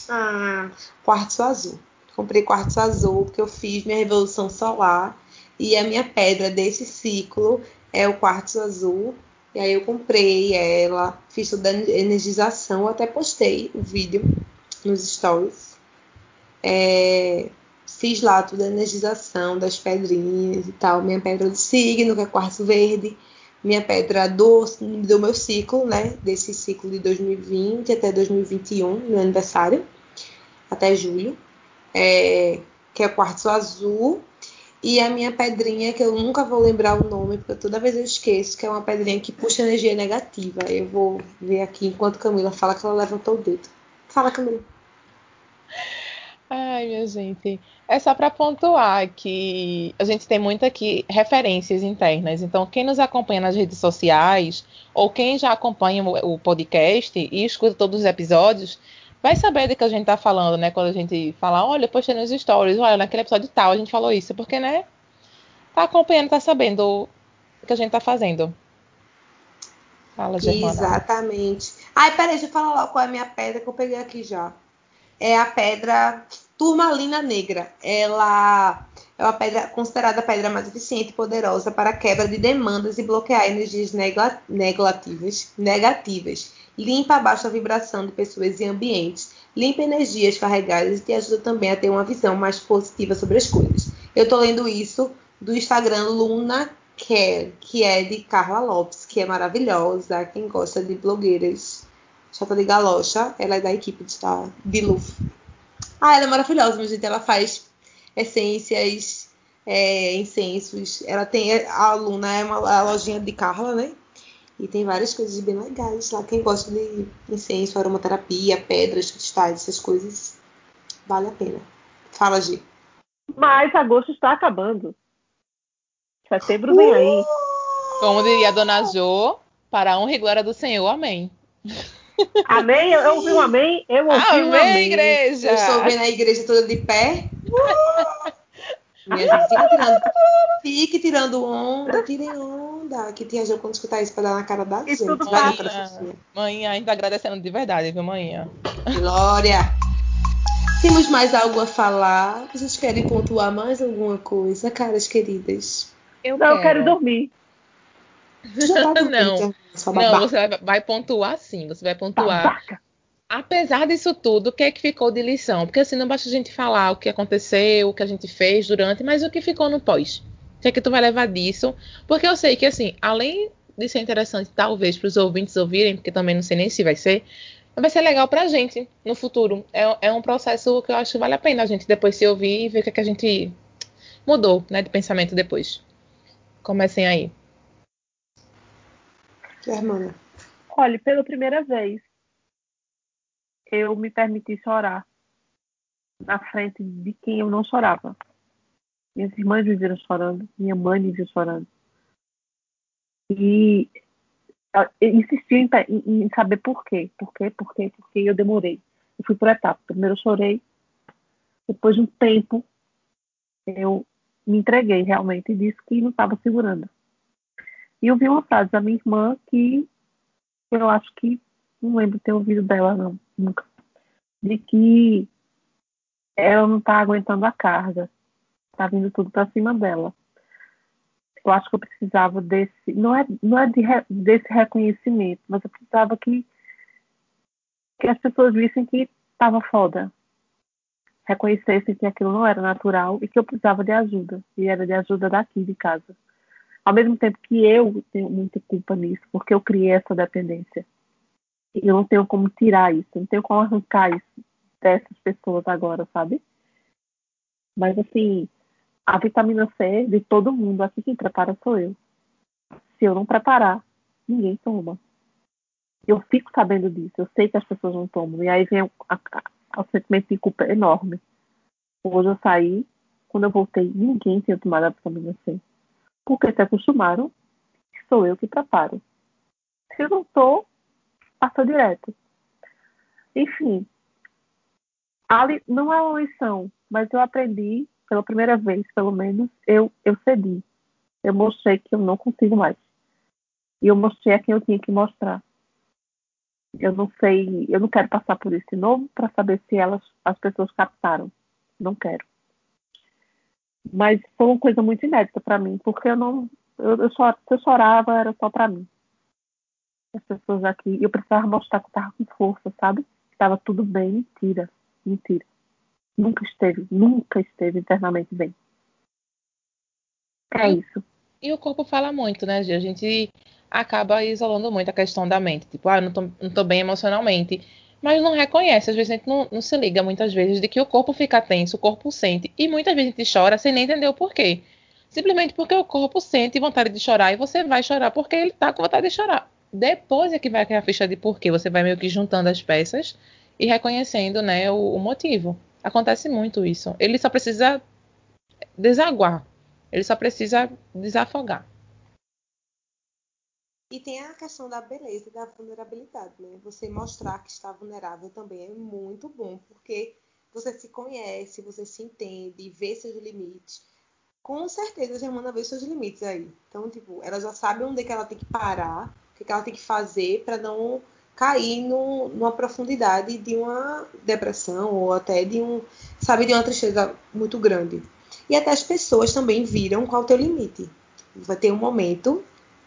ah, quartzo azul. Comprei quartzo azul porque eu fiz minha revolução solar e a minha pedra desse ciclo é o quartzo azul. E aí eu comprei ela, fiz toda a energização, até postei o vídeo nos stories. É, fiz lá toda a energização das pedrinhas e tal. Minha pedra do signo, que é quartzo verde. Minha pedra do, do meu ciclo, né? Desse ciclo de 2020 até 2021, meu aniversário, até julho. É, que é quartzo azul. E a minha pedrinha, que eu nunca vou lembrar o nome, porque toda vez eu esqueço, que é uma pedrinha que puxa energia negativa. Eu vou ver aqui enquanto Camila fala que ela levantou o dedo. Fala, Camila. Ai, minha gente. É só para pontuar que a gente tem muito aqui referências internas. Então, quem nos acompanha nas redes sociais, ou quem já acompanha o podcast e escuta todos os episódios, vai saber do que a gente tá falando, né? Quando a gente fala, olha, eu postei nos stories, olha, naquele episódio tal a gente falou isso, porque, né? Tá acompanhando, tá sabendo o que a gente tá fazendo. Fala, Germana. Exatamente. Ai, peraí, deixa eu falar logo qual é a minha pedra que eu peguei aqui já. É a pedra turmalina negra. Ela é uma pedra considerada a pedra mais eficiente e poderosa para quebra de demandas e bloquear energias negativas, negativas. Limpa a baixa vibração de pessoas e ambientes. Limpa energias carregadas e te ajuda também a ter uma visão mais positiva sobre as coisas. Eu tô lendo isso do Instagram Luna Care, que é de Carla Lopes, que é maravilhosa. Quem gosta de blogueiras chata de galocha, ela é da equipe de, da, de Luf. Ah, ela é maravilhosa, minha gente. Ela faz essências, é, incensos. Ela tem a aluna é uma a lojinha de Carla, né? E tem várias coisas bem legais lá. Quem gosta de incenso, aromaterapia, pedras, cristais, essas coisas, vale a pena. Fala, Gi. Mas agosto está acabando. Setembro vem aí. Como diria a dona Jo, para a honra e glória do Senhor, amém. Amém? Eu, ouvi um amém? Eu ouvi um Amém, amém. igreja! Eu estou vendo a igreja toda de pé. Minha gente, fica tirando, fique tirando onda, tirem onda. Que tia Jo, quando escutar isso, pra dar na cara da E gente. tudo Vai Manhã, pra Sofia. manhã, a gente tá agradecendo de verdade, viu, manhã? Glória! Temos mais algo a falar? Vocês querem pontuar mais alguma coisa, caras queridas? Eu Não, eu quero dormir. Já tá dormindo, Não. Sua Não, babaca. você vai, vai pontuar sim, você vai pontuar. Babaca. Apesar disso tudo, o que é que ficou de lição? Porque assim, não basta a gente falar o que aconteceu, o que a gente fez durante, mas o que ficou no pós. O que é que tu vai levar disso? Porque eu sei que, assim, além de ser interessante, talvez, para os ouvintes ouvirem, porque também não sei nem se vai ser, mas vai ser legal pra gente no futuro. É, é um processo que eu acho que vale a pena a gente depois se ouvir e ver o que, é que a gente mudou, né, de pensamento depois. Comecem aí. Germana. Olha, pela primeira vez, eu me permiti chorar na frente de quem eu não chorava. Minhas irmãs me viram chorando, minha mãe me viu chorando. E eu insisti em, em, saber por quê, por quê, por quê, por quê, eu demorei. Eu fui por etapas. Primeiro eu chorei, depois de um tempo eu me entreguei realmente e disse que não estava segurando. E eu vi uma frase da minha irmã que eu acho que não lembro ter ouvido dela não, nunca, de que ela não está aguentando a carga, está vindo tudo para cima dela. Eu acho que eu precisava desse, não é, não é de, desse reconhecimento, mas eu precisava que, que as pessoas vissem que estava foda, reconhecessem que aquilo não era natural e que eu precisava de ajuda, e era de ajuda daqui de casa. Ao mesmo tempo que eu tenho muita culpa nisso, porque eu criei essa dependência. Eu não tenho como tirar isso, não tenho como arrancar isso dessas pessoas agora, sabe? Mas assim, a vitamina C de todo mundo, aqui quem prepara sou eu. Se eu não preparar, ninguém toma. Eu fico sabendo disso, eu sei que as pessoas não tomam. E aí vem a, o sentimento de culpa enorme. Hoje eu saí, quando eu voltei, ninguém tinha tomado a vitamina C porque se acostumaram sou eu que preparo. Se eu não estou, passa direto. Enfim, ali não é uma lição, mas eu aprendi, pela primeira vez, pelo menos, eu, eu cedi. Eu mostrei que eu não consigo mais. E eu mostrei a quem eu tinha que mostrar. Eu não sei, eu não quero passar por isso de novo para saber se elas, as pessoas captaram. Não quero. Mas foi uma coisa muito inédita para mim, porque eu não. Eu, eu só, se eu chorava, era só para mim. As pessoas aqui. Eu precisava mostrar que eu estava com força, sabe? Que estava tudo bem. Mentira. Mentira. Nunca esteve, nunca esteve internamente bem. É isso. E o corpo fala muito, né, Gia? A gente acaba isolando muito a questão da mente. Tipo, ah, não tô, não tô bem emocionalmente mas não reconhece. Às vezes a gente não, não, se liga muitas vezes de que o corpo fica tenso, o corpo sente, e muitas vezes a gente chora sem nem entender o porquê. Simplesmente porque o corpo sente vontade de chorar e você vai chorar porque ele tá com vontade de chorar. Depois é que vai criar a ficha de porquê. Você vai meio que juntando as peças e reconhecendo né, o, o motivo. Acontece muito isso. Ele só precisa desaguar. Ele só precisa desafogar. E tem a questão da beleza e da vulnerabilidade, né? Você mostrar que está vulnerável também é muito bom, porque você se conhece, você se entende, vê seus limites. Com certeza a Germana vê seus limites aí. Então, tipo, ela já sabe onde é que ela tem que parar, o que, é que ela tem que fazer para não cair no, numa profundidade de uma depressão ou até de um, sabe, de uma tristeza muito grande. E até as pessoas também viram qual é o teu limite. Vai ter um momento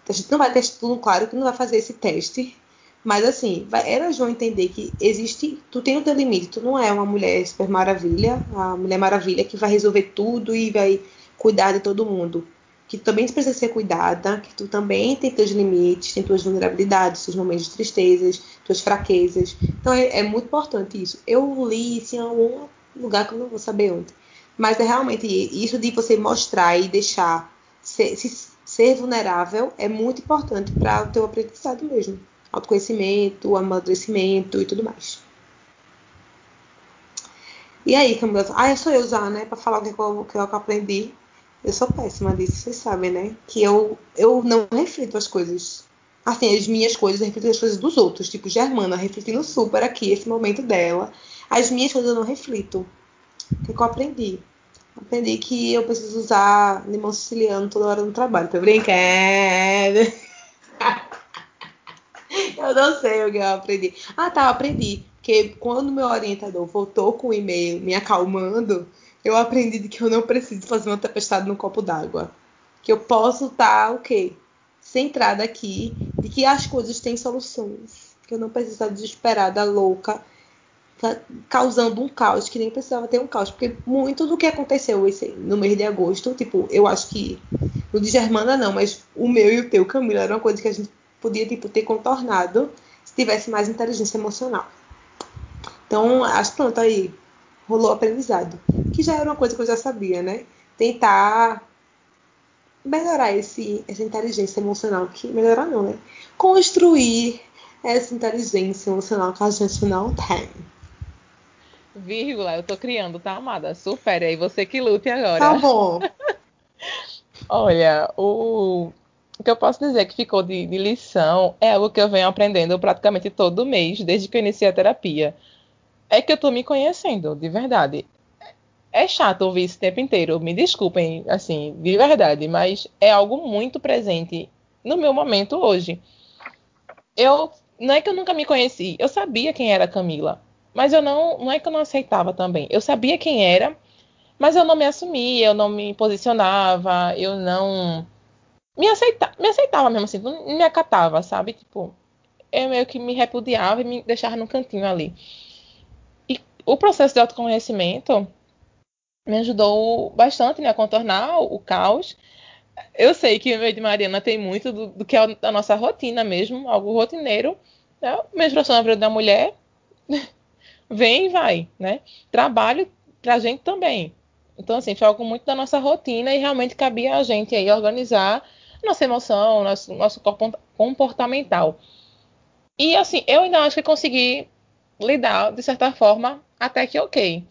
a gente não vai ter tudo claro que não vai fazer esse teste. Mas assim, vai, elas vão entender que existe. Tu tem o teu limite, tu não é uma mulher super maravilha, a mulher maravilha que vai resolver tudo e vai cuidar de todo mundo. Que tu também precisa ser cuidada, que tu também tem teus limites, tem tuas vulnerabilidades, teus momentos de tristezas, tuas fraquezas. Então é, é muito importante isso. Eu li isso em algum lugar que eu não vou saber onde. Mas é realmente isso de você mostrar e deixar se, se ser vulnerável é muito importante para o teu aprendizado mesmo. Autoconhecimento, amadurecimento e tudo mais. E aí, Camila? Ah, é só eu usar, né? Para falar o que eu, que eu aprendi. Eu sou péssima disso, vocês sabem, né? Que eu, eu não reflito as coisas. Assim, as minhas coisas, eu reflito as coisas dos outros. Tipo, Germana refletindo super aqui, esse momento dela. As minhas coisas eu não reflito. O que, eu aprendi? Aprendi que eu preciso usar limão siciliano toda hora no trabalho. Tô brincando. eu não sei o que eu aprendi. Ah, tá, eu aprendi. Porque quando meu orientador voltou com o e-mail me acalmando, eu aprendi que eu não preciso fazer uma tempestade no copo d'água. Que eu posso estar, tá, o quê? Centrada aqui, de que as coisas têm soluções. Que eu não preciso estar desesperada, louca, Tá causando um caos que nem precisava ter um caos, porque muito do que aconteceu esse, no mês de agosto, tipo, eu acho que no de Germana não, mas o meu e o teu, Camila, era uma coisa que a gente podia tipo ter contornado se tivesse mais inteligência emocional. Então, acho que pronto, aí rolou aprendizado, que já era uma coisa que eu já sabia, né? Tentar melhorar esse, essa inteligência emocional, que melhorar não, né? Construir essa inteligência emocional que a gente não tem. Vírgula, eu tô criando, tá, amada? Supere aí, você que lute agora. Tá bom. Olha, o, o que eu posso dizer que ficou de, de, lição é algo que eu venho aprendendo praticamente todo mês, desde que eu iniciei a terapia. É que eu tô me conhecendo, de verdade. É chato ouvir isso o tempo inteiro, me desculpem, assim, de verdade, mas é algo muito presente no meu momento hoje. Eu não é que eu nunca me conheci, eu sabia quem era Camila, mas eu não, não é que eu não aceitava também. Eu sabia quem era, mas eu não me assumia, eu não me posicionava, eu não me, aceita, me aceitava mesmo assim, não me acatava, sabe? Tipo, eu meio que me repudiava e me deixava no cantinho ali. E o processo de autoconhecimento me ajudou bastante né, a contornar o caos. Eu sei que o meio de Mariana tem muito do, do que é a nossa rotina mesmo, algo rotineiro. Né? Menstruação na vida da mulher vem e vai, né? Trabalho pra gente também. Então, assim, foi algo muito da nossa rotina e realmente cabia a gente aí organizar nossa emoção, nosso, nosso comportamental. E, assim, eu ainda acho que consegui lidar, de certa forma, até que ok.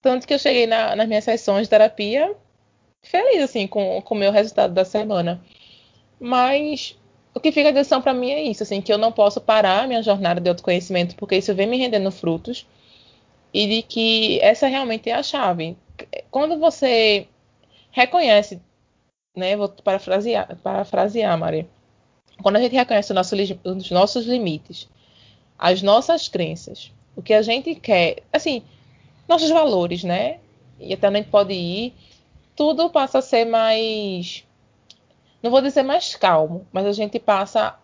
Tanto que eu cheguei na, nas minhas sessões de terapia feliz, assim, com o meu resultado da semana. Mas o que fica de lição para mim é isso, assim, que eu não posso parar a minha jornada de autoconhecimento, porque isso vem me rendendo frutos, e de que essa realmente é a chave. Quando você reconhece, né, vou parafrasear, parafrasear Maria, quando a gente reconhece nosso, os nossos limites, as nossas crenças, o que a gente quer, assim, nossos valores, né, e até onde a pode ir, tudo passa a ser mais não vou dizer mais calmo, mas a gente passa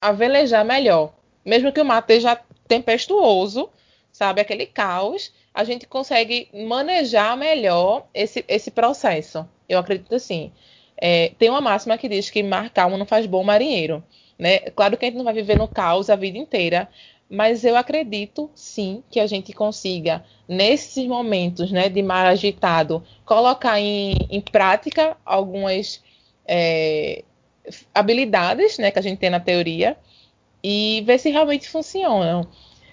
a velejar melhor. Mesmo que o mar esteja tempestuoso, sabe, aquele caos, a gente consegue manejar melhor esse, esse processo. Eu acredito assim. É, tem uma máxima que diz que mar calmo não faz bom marinheiro. Né? Claro que a gente não vai viver no caos a vida inteira, mas eu acredito sim que a gente consiga, nesses momentos né, de mar agitado, colocar em, em prática algumas é, habilidades né, que a gente tem na teoria e ver se realmente funcionam.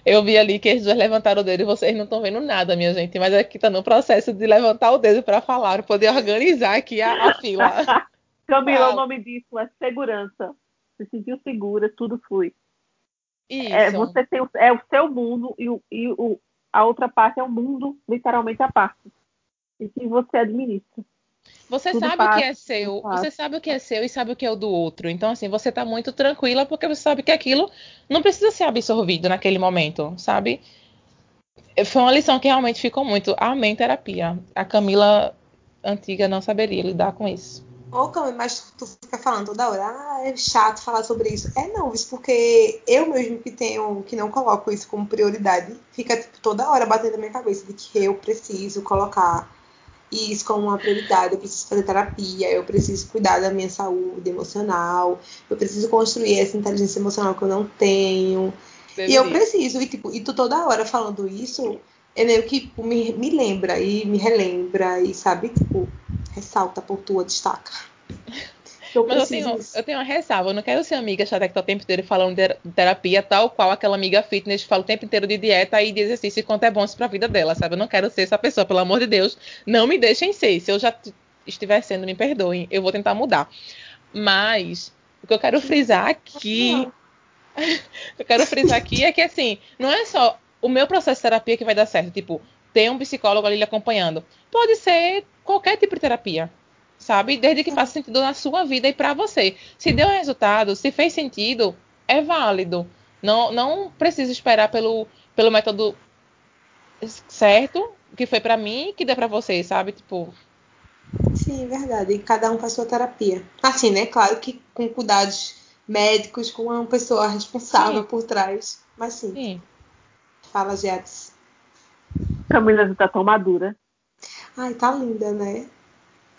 Eu vi ali que as duas levantaram o dedo e vocês não estão vendo nada, minha gente, mas aqui está no processo de levantar o dedo para falar, poder organizar aqui a, a fila. Camila, Fala. o nome disso é segurança. Se sentiu segura, tudo flui. Isso. É, você tem o, é o seu mundo e, o, e o, a outra parte é o mundo, literalmente a parte. E que você administra. Você Tudo sabe o que é seu, você sabe o que é seu e sabe o que é o do outro. Então, assim, você tá muito tranquila porque você sabe que aquilo não precisa ser absorvido naquele momento, sabe? Foi uma lição que realmente ficou muito. Amém terapia. A Camila antiga não saberia lidar com isso. Ô, Cami, mas tu fica falando toda hora, ah, é chato falar sobre isso. É não, isso porque eu mesmo que tenho, que não coloco isso como prioridade, fica tipo, toda hora batendo na minha cabeça de que eu preciso colocar isso como uma prioridade, eu preciso fazer terapia, eu preciso cuidar da minha saúde emocional, eu preciso construir essa inteligência emocional que eu não tenho. E eu preciso, e, tipo, e tu toda hora falando isso, é meio que tipo, me, me lembra e me relembra e sabe, tipo, ressalta, pontua, destaca. Eu Mas eu tenho, eu tenho uma ressalva, eu não quero ser amiga chata que tá o tempo inteiro falando de terapia, tal qual aquela amiga fitness que fala o tempo inteiro de dieta e de exercício e quanto é bom isso pra vida dela, sabe? Eu não quero ser essa pessoa, pelo amor de Deus. Não me deixem ser. Se eu já estiver sendo, me perdoem. Eu vou tentar mudar. Mas, o que eu quero frisar aqui. eu quero frisar aqui é que, assim, não é só o meu processo de terapia que vai dar certo. Tipo, ter um psicólogo ali acompanhando. Pode ser qualquer tipo de terapia, sabe? Desde que faça sentido na sua vida e para você. Se deu resultado, se fez sentido, é válido. Não, não precisa esperar pelo, pelo método certo, que foi para mim, que deu para você, sabe? Tipo. Sim, verdade. Cada um faz sua terapia. Assim, né? Claro que com cuidados médicos, com uma pessoa responsável sim. por trás. Mas sim. sim. Fala, Jets. Camila já tá tão madura. Ai, tá linda, né?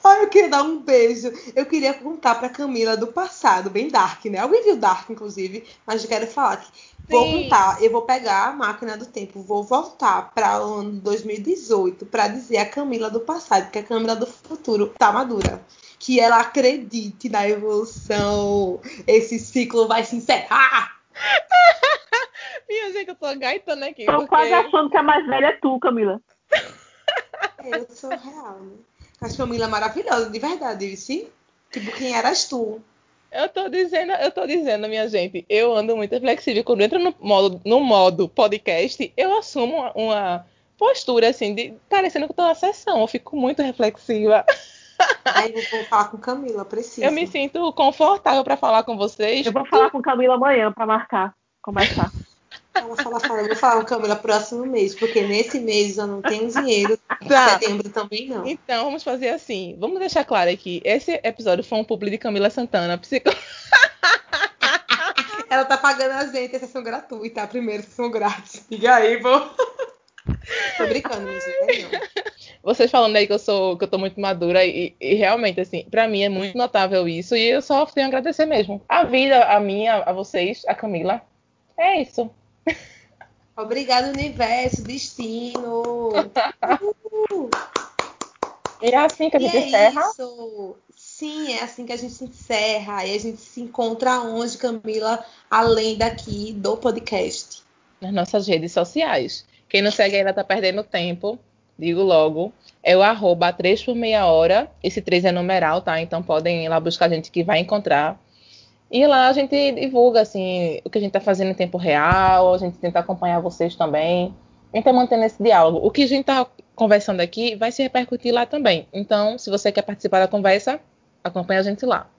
Ai, eu queria dar um beijo. Eu queria contar pra Camila do passado, bem dark, né? Alguém viu Dark, inclusive, mas eu quero falar que vou contar, eu vou pegar a máquina do tempo, vou voltar para o ano 2018 pra dizer a Camila do passado, que a Camila do futuro tá madura. Que ela acredite na evolução. Esse ciclo vai se encerrar. Minha gente, eu tô gaitando aqui. Tô porque... quase achando que a mais velha é tu, Camila. Eu sou real, né? A Camila é maravilhosa, de verdade, sim. Tipo, quem eras tu? Eu tô dizendo, eu tô dizendo, minha gente, eu ando muito flexível. Quando eu entro no modo, no modo podcast, eu assumo uma, uma postura assim, de parecendo que eu tô na sessão. Eu fico muito reflexiva. Aí eu vou falar com Camila, preciso. Eu me sinto confortável pra falar com vocês. Eu vou falar com Camila amanhã pra marcar, conversar. Fala, fala, fala. Eu vou falar com Camila próximo mês, porque nesse mês eu não tenho dinheiro. Tá. Setembro também não. Então, vamos fazer assim. Vamos deixar claro aqui. Esse episódio foi um publi de Camila Santana, psico... Ela tá pagando a gente a sessão gratuita, a primeira sessão grátis. Diga aí, pô. Tô brincando, mas não. Vocês falando aí que eu sou, que eu tô muito madura e, e realmente, assim, pra mim é muito notável isso e eu só tenho a agradecer mesmo. A vida, a minha, a vocês, a Camila. É isso. Obrigado, universo, destino. Uh, E é assim que a e gente é encerra. isso. Sim, é assim que a gente encerra. E a gente se encontra onde, Camila, além daqui do podcast. nas nossas redes sociais. Quem não segue ainda tá perdendo tempo, digo logo. É o arroba 3 por meia hora. Esse 3 é numeral, tá? Então podem ir lá buscar a gente que vai encontrar. E lá a gente divulga, assim, o que a gente tá fazendo em tempo real, a gente tenta acompanhar vocês também. A gente tá mantendo esse diálogo. O que a gente tá conversando aqui vai se repercutir lá também. Então, se você quer participar da conversa, acompanha a gente lá.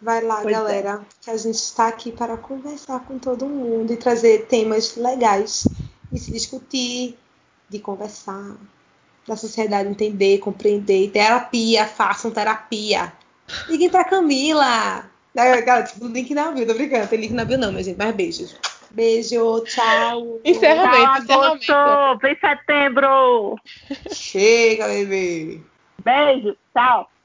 Vai lá, Pois é. galera, que a gente está aqui para conversar com todo mundo e trazer temas legais de se discutir, de conversar, da sociedade entender, compreender. Terapia, façam terapia. Liguem pra Camila. Galera, tipo, link na bio, tô brincando. Tem link na bio não, minha gente. Mas beijos. Beijo, tchau. Encerramento, Tchau, encerramento. agosto! Vem setembro! Chega, bebê. Beijo, tchau!